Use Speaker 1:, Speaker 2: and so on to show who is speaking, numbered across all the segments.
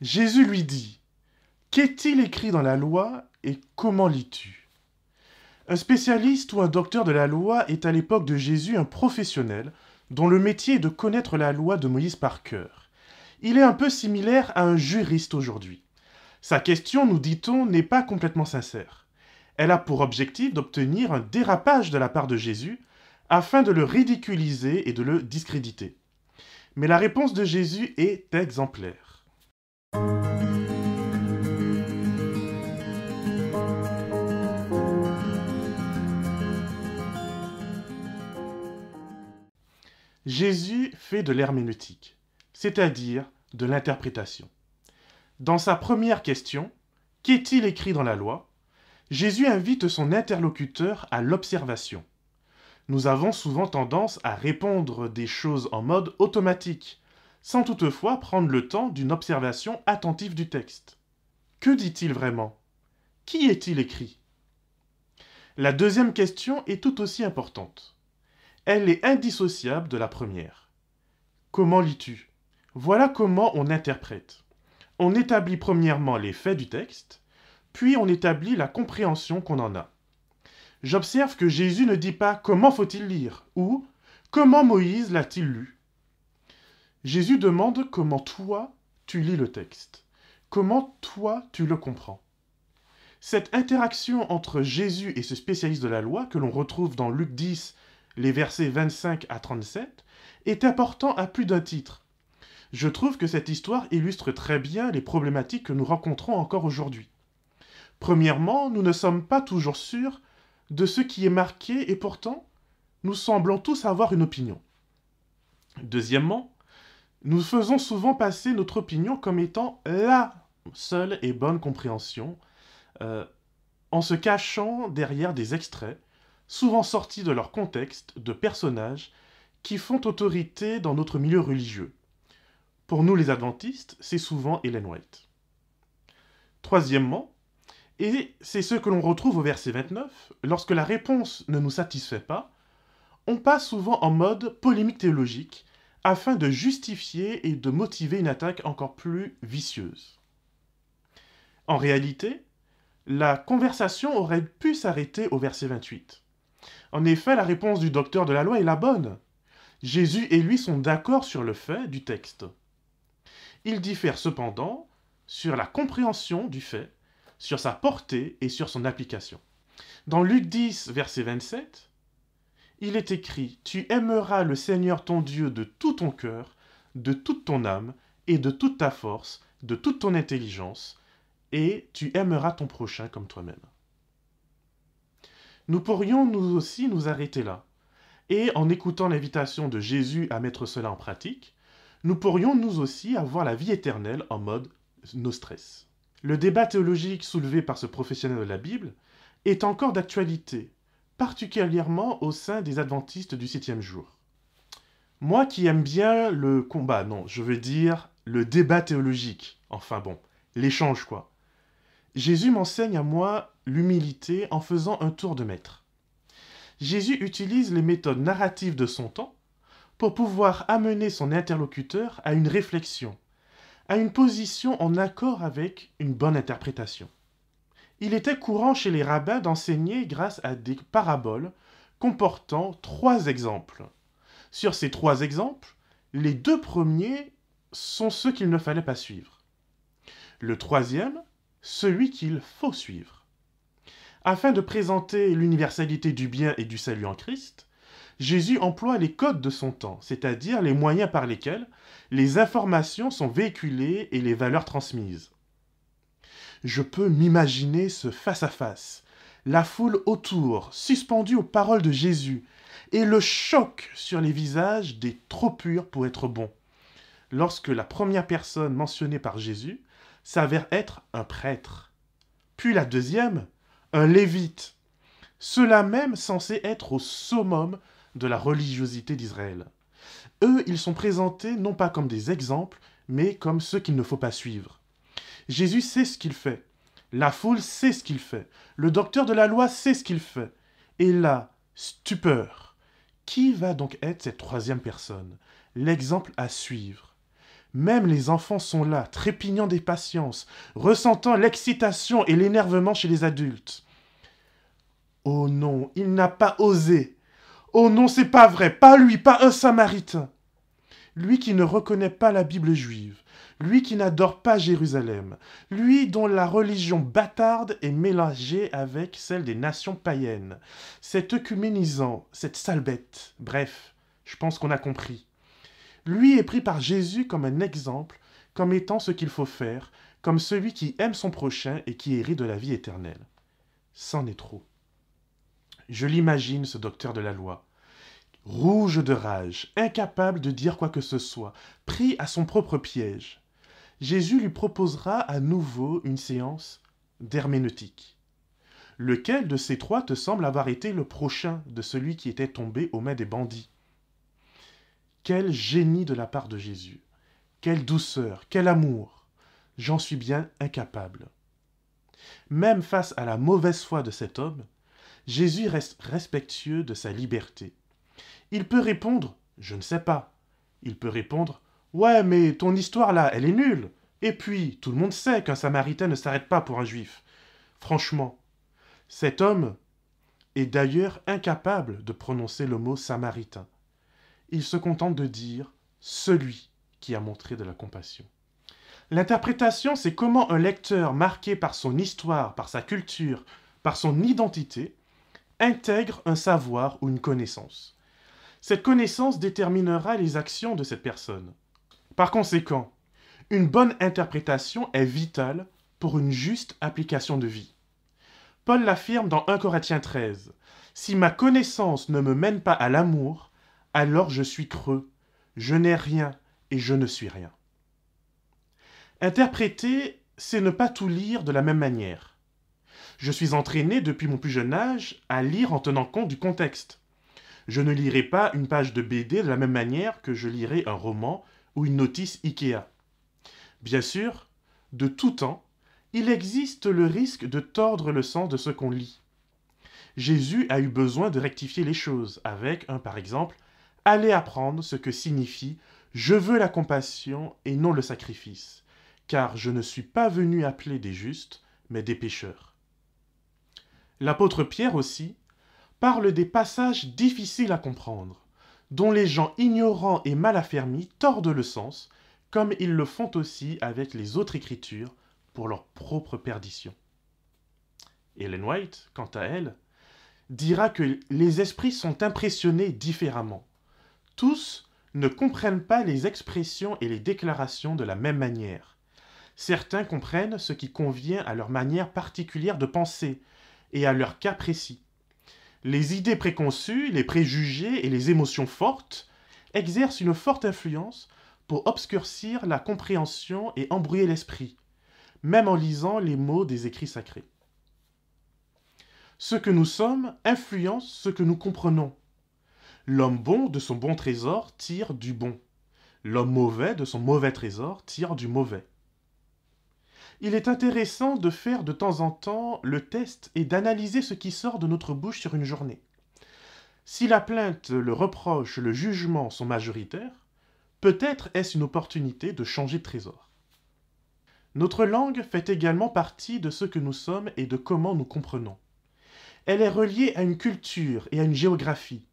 Speaker 1: Jésus lui dit Qu'est-il écrit dans la loi et comment lis-tu? Un spécialiste ou un docteur de la loi est à l'époque de Jésus un professionnel dont le métier est de connaître la loi de Moïse par cœur. Il est un peu similaire à un juriste aujourd'hui. Sa question, nous dit-on, n'est pas complètement sincère. Elle a pour objectif d'obtenir un dérapage de la part de Jésus afin de le ridiculiser et de le discréditer. Mais la réponse de Jésus est exemplaire. Jésus fait de l'herméneutique, c'est-à-dire de l'interprétation. Dans sa première question, Qu'est-il écrit dans la loi? Jésus invite son interlocuteur à l'observation. Nous avons souvent tendance à répondre des choses en mode automatique, sans toutefois prendre le temps d'une observation attentive du texte. Que dit-il vraiment? Qui est-il écrit? La deuxième question est tout aussi importante. Elle est indissociable de la première. Comment lis-tu? Voilà comment on interprète. On établit premièrement les faits du texte, puis on établit la compréhension qu'on en a. J'observe que Jésus ne dit pas comment faut-il lire ou comment Moïse l'a-t-il lu. Jésus demande comment toi tu lis le texte, comment toi tu le comprends. Cette interaction entre Jésus et ce spécialiste de la loi que l'on retrouve dans Luc 10, les versets 25 à 37, est important à plus d'un titre. Je trouve que cette histoire illustre très bien les problématiques que nous rencontrons encore aujourd'hui. Premièrement, nous ne sommes pas toujours sûrs de ce qui est marqué et pourtant, nous semblons tous avoir une opinion. Deuxièmement, nous faisons souvent passer notre opinion comme étant la seule et bonne compréhension, euh, en se cachant derrière des extraits, souvent sortis de leur contexte, de personnages qui font autorité dans notre milieu religieux. Pour nous les adventistes, c'est souvent Ellen White. Troisièmement, et c'est ce que l'on retrouve au verset 29, lorsque la réponse ne nous satisfait pas, on passe souvent en mode polémique théologique afin de justifier et de motiver une attaque encore plus vicieuse. En réalité, la conversation aurait pu s'arrêter au verset 28. En effet, la réponse du docteur de la loi est la bonne. Jésus et lui sont d'accord sur le fait du texte. Ils diffèrent cependant sur la compréhension du fait sur sa portée et sur son application. Dans Luc 10, verset 27, il est écrit Tu aimeras le Seigneur ton Dieu de tout ton cœur, de toute ton âme et de toute ta force, de toute ton intelligence, et tu aimeras ton prochain comme toi-même. Nous pourrions nous aussi nous arrêter là, et en écoutant l'invitation de Jésus à mettre cela en pratique, nous pourrions nous aussi avoir la vie éternelle en mode no stress. Le débat théologique soulevé par ce professionnel de la Bible est encore d'actualité, particulièrement au sein des adventistes du septième jour. Moi qui aime bien le combat, non, je veux dire le débat théologique, enfin bon, l'échange quoi. Jésus m'enseigne à moi l'humilité en faisant un tour de maître. Jésus utilise les méthodes narratives de son temps pour pouvoir amener son interlocuteur à une réflexion, à une position en accord avec une bonne interprétation. Il était courant chez les rabbins d'enseigner grâce à des paraboles comportant trois exemples. Sur ces trois exemples, les deux premiers sont ceux qu'il ne fallait pas suivre. Le troisième, celui qu'il faut suivre. Afin de présenter l'universalité du bien et du salut en Christ, Jésus emploie les codes de son temps, c'est-à-dire les moyens par lesquels les informations sont véhiculées et les valeurs transmises. Je peux m'imaginer ce face-à-face, la foule autour, suspendue aux paroles de Jésus, et le choc sur les visages des trop purs pour être bons, lorsque la première personne mentionnée par Jésus s'avère être un prêtre, puis la deuxième, un lévite, cela même censé être au summum de la religiosité d'Israël. Eux, ils sont présentés non pas comme des exemples, mais comme ceux qu'il ne faut pas suivre. Jésus sait ce qu'il fait. La foule sait ce qu'il fait. Le docteur de la loi sait ce qu'il fait. Et là, stupeur. Qui va donc être cette troisième personne? L'exemple à suivre. Même les enfants sont là, trépignant d'impatience, ressentant l'excitation et l'énervement chez les adultes. Oh non, il n'a pas osé. Oh non, c'est pas vrai, pas lui, pas un samaritain. Lui qui ne reconnaît pas la Bible juive, lui qui n'adore pas Jérusalem, lui dont la religion bâtarde est mélangée avec celle des nations païennes, cet œcuménisant, cette sale bête, bref, je pense qu'on a compris. Lui est pris par Jésus comme un exemple, comme étant ce qu'il faut faire, comme celui qui aime son prochain et qui hérite de la vie éternelle. C'en est trop. Je l'imagine, ce docteur de la loi, rouge de rage, incapable de dire quoi que ce soit, pris à son propre piège. Jésus lui proposera à nouveau une séance d'herméneutique. Lequel de ces trois te semble avoir été le prochain de celui qui était tombé aux mains des bandits? Quel génie de la part de Jésus. Quelle douceur, quel amour. J'en suis bien incapable. Même face à la mauvaise foi de cet homme, Jésus reste respectueux de sa liberté. Il peut répondre Je ne sais pas. Il peut répondre Ouais, mais ton histoire là, elle est nulle. Et puis, tout le monde sait qu'un samaritain ne s'arrête pas pour un juif. Franchement, cet homme est d'ailleurs incapable de prononcer le mot samaritain il se contente de dire celui qui a montré de la compassion. L'interprétation, c'est comment un lecteur marqué par son histoire, par sa culture, par son identité, intègre un savoir ou une connaissance. Cette connaissance déterminera les actions de cette personne. Par conséquent, une bonne interprétation est vitale pour une juste application de vie. Paul l'affirme dans 1 Corinthiens 13. Si ma connaissance ne me mène pas à l'amour, alors je suis creux, je n'ai rien et je ne suis rien. Interpréter, c'est ne pas tout lire de la même manière. Je suis entraîné depuis mon plus jeune âge à lire en tenant compte du contexte. Je ne lirai pas une page de BD de la même manière que je lirai un roman ou une notice IKEA. Bien sûr, de tout temps, il existe le risque de tordre le sens de ce qu'on lit. Jésus a eu besoin de rectifier les choses avec un, par exemple, allez apprendre ce que signifie je veux la compassion et non le sacrifice, car je ne suis pas venu appeler des justes, mais des pécheurs. L'apôtre Pierre aussi parle des passages difficiles à comprendre, dont les gens ignorants et mal affermis tordent le sens, comme ils le font aussi avec les autres écritures pour leur propre perdition. Ellen White, quant à elle, dira que les esprits sont impressionnés différemment tous ne comprennent pas les expressions et les déclarations de la même manière. Certains comprennent ce qui convient à leur manière particulière de penser et à leur cas précis. Les idées préconçues, les préjugés et les émotions fortes exercent une forte influence pour obscurcir la compréhension et embrouiller l'esprit, même en lisant les mots des écrits sacrés. Ce que nous sommes influence ce que nous comprenons. L'homme bon de son bon trésor tire du bon. L'homme mauvais de son mauvais trésor tire du mauvais. Il est intéressant de faire de temps en temps le test et d'analyser ce qui sort de notre bouche sur une journée. Si la plainte, le reproche, le jugement sont majoritaires, peut-être est-ce une opportunité de changer de trésor. Notre langue fait également partie de ce que nous sommes et de comment nous comprenons. Elle est reliée à une culture et à une géographie,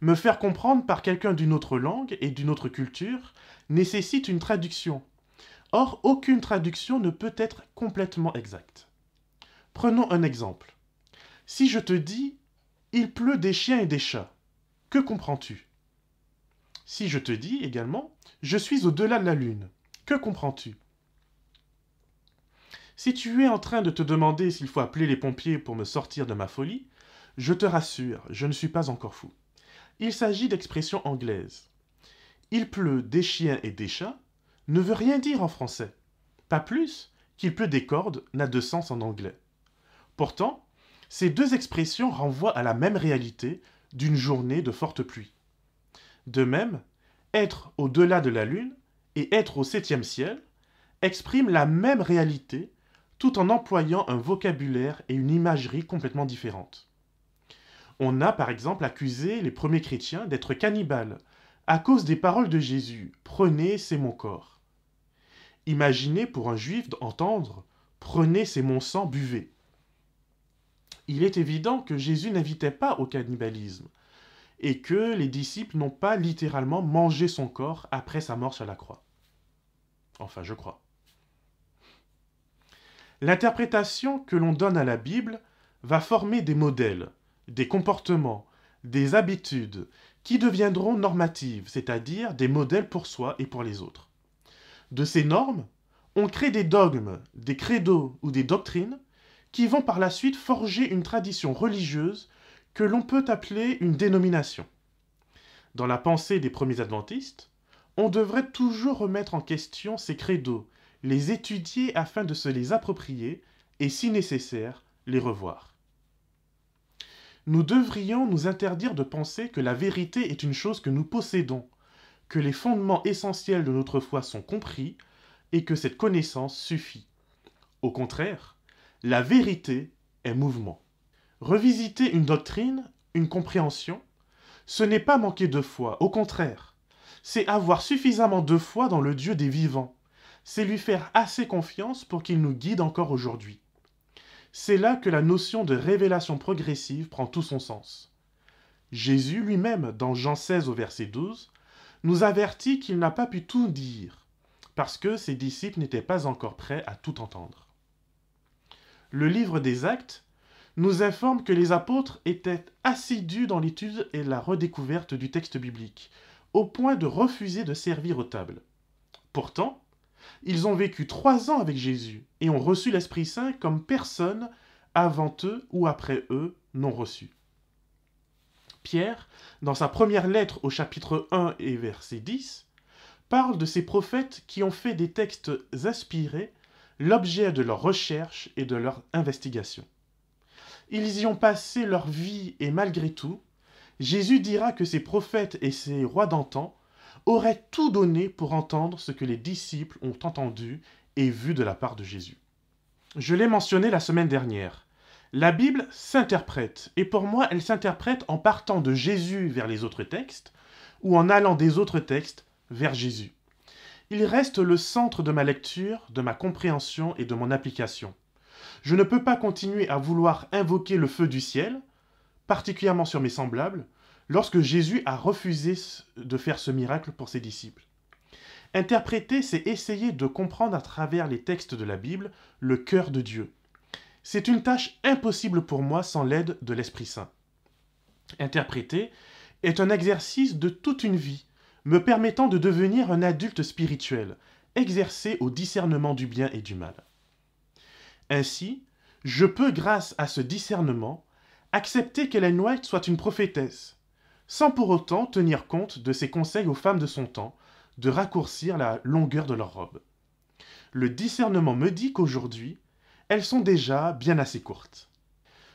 Speaker 1: me faire comprendre par quelqu'un d'une autre langue et d'une autre culture nécessite une traduction. Or, aucune traduction ne peut être complètement exacte. Prenons un exemple. Si je te dis Il pleut des chiens et des chats, que comprends-tu? Si je te dis également Je suis au-delà de la lune, que comprends-tu? Si tu es en train de te demander s'il faut appeler les pompiers pour me sortir de ma folie, je te rassure, je ne suis pas encore fou. Il s'agit d'expressions anglaises. Il pleut des chiens et des chats ne veut rien dire en français. Pas plus qu'il pleut des cordes n'a de sens en anglais. Pourtant, ces deux expressions renvoient à la même réalité d'une journée de forte pluie. De même, être au-delà de la Lune et être au septième ciel expriment la même réalité tout en employant un vocabulaire et une imagerie complètement différentes. On a par exemple accusé les premiers chrétiens d'être cannibales, à cause des paroles de Jésus Prenez, c'est mon corps. Imaginez pour un juif d'entendre Prenez ces mon sang, buvez. Il est évident que Jésus n'invitait pas au cannibalisme et que les disciples n'ont pas littéralement mangé son corps après sa mort sur la croix. Enfin, je crois. L'interprétation que l'on donne à la Bible va former des modèles, des comportements, des habitudes qui deviendront normatives, c'est-à-dire des modèles pour soi et pour les autres. De ces normes, on crée des dogmes, des credos ou des doctrines qui vont par la suite forger une tradition religieuse que l'on peut appeler une dénomination. Dans la pensée des premiers adventistes, on devrait toujours remettre en question ces credos, les étudier afin de se les approprier et, si nécessaire, les revoir. Nous devrions nous interdire de penser que la vérité est une chose que nous possédons, que les fondements essentiels de notre foi sont compris et que cette connaissance suffit. Au contraire, la vérité est mouvement. Revisiter une doctrine, une compréhension, ce n'est pas manquer de foi, au contraire, c'est avoir suffisamment de foi dans le Dieu des vivants, c'est lui faire assez confiance pour qu'il nous guide encore aujourd'hui. C'est là que la notion de révélation progressive prend tout son sens. Jésus lui-même, dans Jean 16 au verset 12, nous avertit qu'il n'a pas pu tout dire, parce que ses disciples n'étaient pas encore prêts à tout entendre. Le livre des actes nous informe que les apôtres étaient assidus dans l'étude et la redécouverte du texte biblique, au point de refuser de servir aux tables. Pourtant, ils ont vécu trois ans avec Jésus et ont reçu l'Esprit Saint comme personne avant eux ou après eux n'ont reçu. Pierre, dans sa première lettre au chapitre 1 et verset 10, parle de ces prophètes qui ont fait des textes inspirés l'objet de leur recherche et de leur investigation. Ils y ont passé leur vie et malgré tout, Jésus dira que ces prophètes et ces rois d'antan auraient tout donné pour entendre ce que les disciples ont entendu et vu de la part de Jésus. Je l'ai mentionné la semaine dernière. La Bible s'interprète, et pour moi elle s'interprète en partant de Jésus vers les autres textes, ou en allant des autres textes vers Jésus. Il reste le centre de ma lecture, de ma compréhension et de mon application. Je ne peux pas continuer à vouloir invoquer le feu du ciel, particulièrement sur mes semblables, lorsque Jésus a refusé de faire ce miracle pour ses disciples. Interpréter, c'est essayer de comprendre à travers les textes de la Bible le cœur de Dieu. C'est une tâche impossible pour moi sans l'aide de l'Esprit Saint. Interpréter est un exercice de toute une vie, me permettant de devenir un adulte spirituel, exercé au discernement du bien et du mal. Ainsi, je peux, grâce à ce discernement, accepter qu'Ellen White soit une prophétesse, sans pour autant tenir compte de ses conseils aux femmes de son temps de raccourcir la longueur de leur robe. Le discernement me dit qu'aujourd'hui, elles sont déjà bien assez courtes.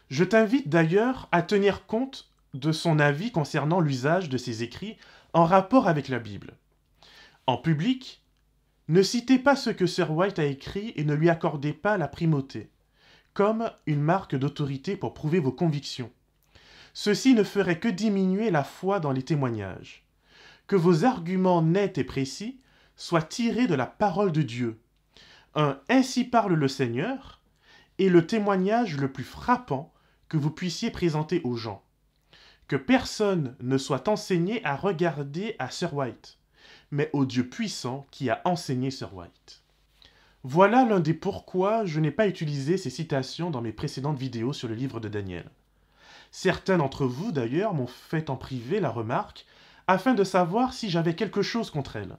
Speaker 1: Je t'invite d'ailleurs à tenir compte de son avis concernant l'usage de ses écrits en rapport avec la Bible. En public, ne citez pas ce que Sir White a écrit et ne lui accordez pas la primauté, comme une marque d'autorité pour prouver vos convictions. Ceci ne ferait que diminuer la foi dans les témoignages. Que vos arguments nets et précis soient tirés de la parole de Dieu. Un Ainsi parle le Seigneur est le témoignage le plus frappant que vous puissiez présenter aux gens. Que personne ne soit enseigné à regarder à Sir White mais au Dieu puissant qui a enseigné Sir White. Voilà l'un des pourquoi je n'ai pas utilisé ces citations dans mes précédentes vidéos sur le livre de Daniel. Certains d'entre vous, d'ailleurs, m'ont fait en privé la remarque afin de savoir si j'avais quelque chose contre elles.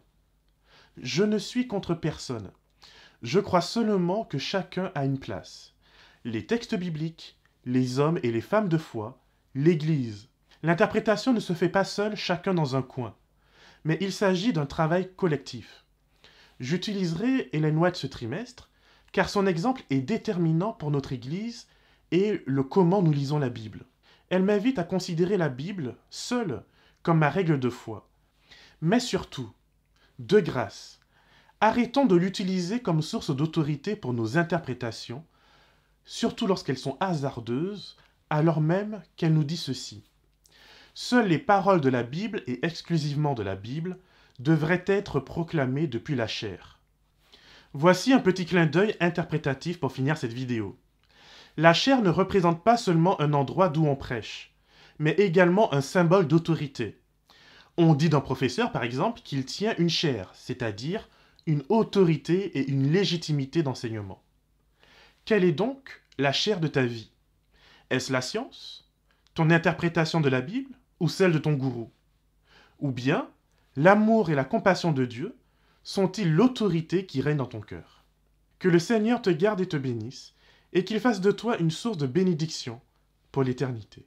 Speaker 1: Je ne suis contre personne. Je crois seulement que chacun a une place. Les textes bibliques, les hommes et les femmes de foi, l'Église. L'interprétation ne se fait pas seule, chacun dans un coin mais il s'agit d'un travail collectif. J'utiliserai Hélène White ce trimestre, car son exemple est déterminant pour notre Église et le comment nous lisons la Bible. Elle m'invite à considérer la Bible seule comme ma règle de foi. Mais surtout, de grâce, arrêtons de l'utiliser comme source d'autorité pour nos interprétations, surtout lorsqu'elles sont hasardeuses, alors même qu'elle nous dit ceci. Seules les paroles de la Bible et exclusivement de la Bible devraient être proclamées depuis la chair. Voici un petit clin d'œil interprétatif pour finir cette vidéo. La chair ne représente pas seulement un endroit d'où on prêche, mais également un symbole d'autorité. On dit d'un professeur, par exemple, qu'il tient une chaire, c'est-à-dire une autorité et une légitimité d'enseignement. Quelle est donc la chair de ta vie? Est-ce la science Ton interprétation de la Bible Ou celle de ton gourou? Ou bien l'amour et la compassion de Dieu sont-ils l'autorité qui règne dans ton cœur? Que le Seigneur te garde et te bénisse, et qu'il fasse de toi une source de bénédiction pour l'éternité.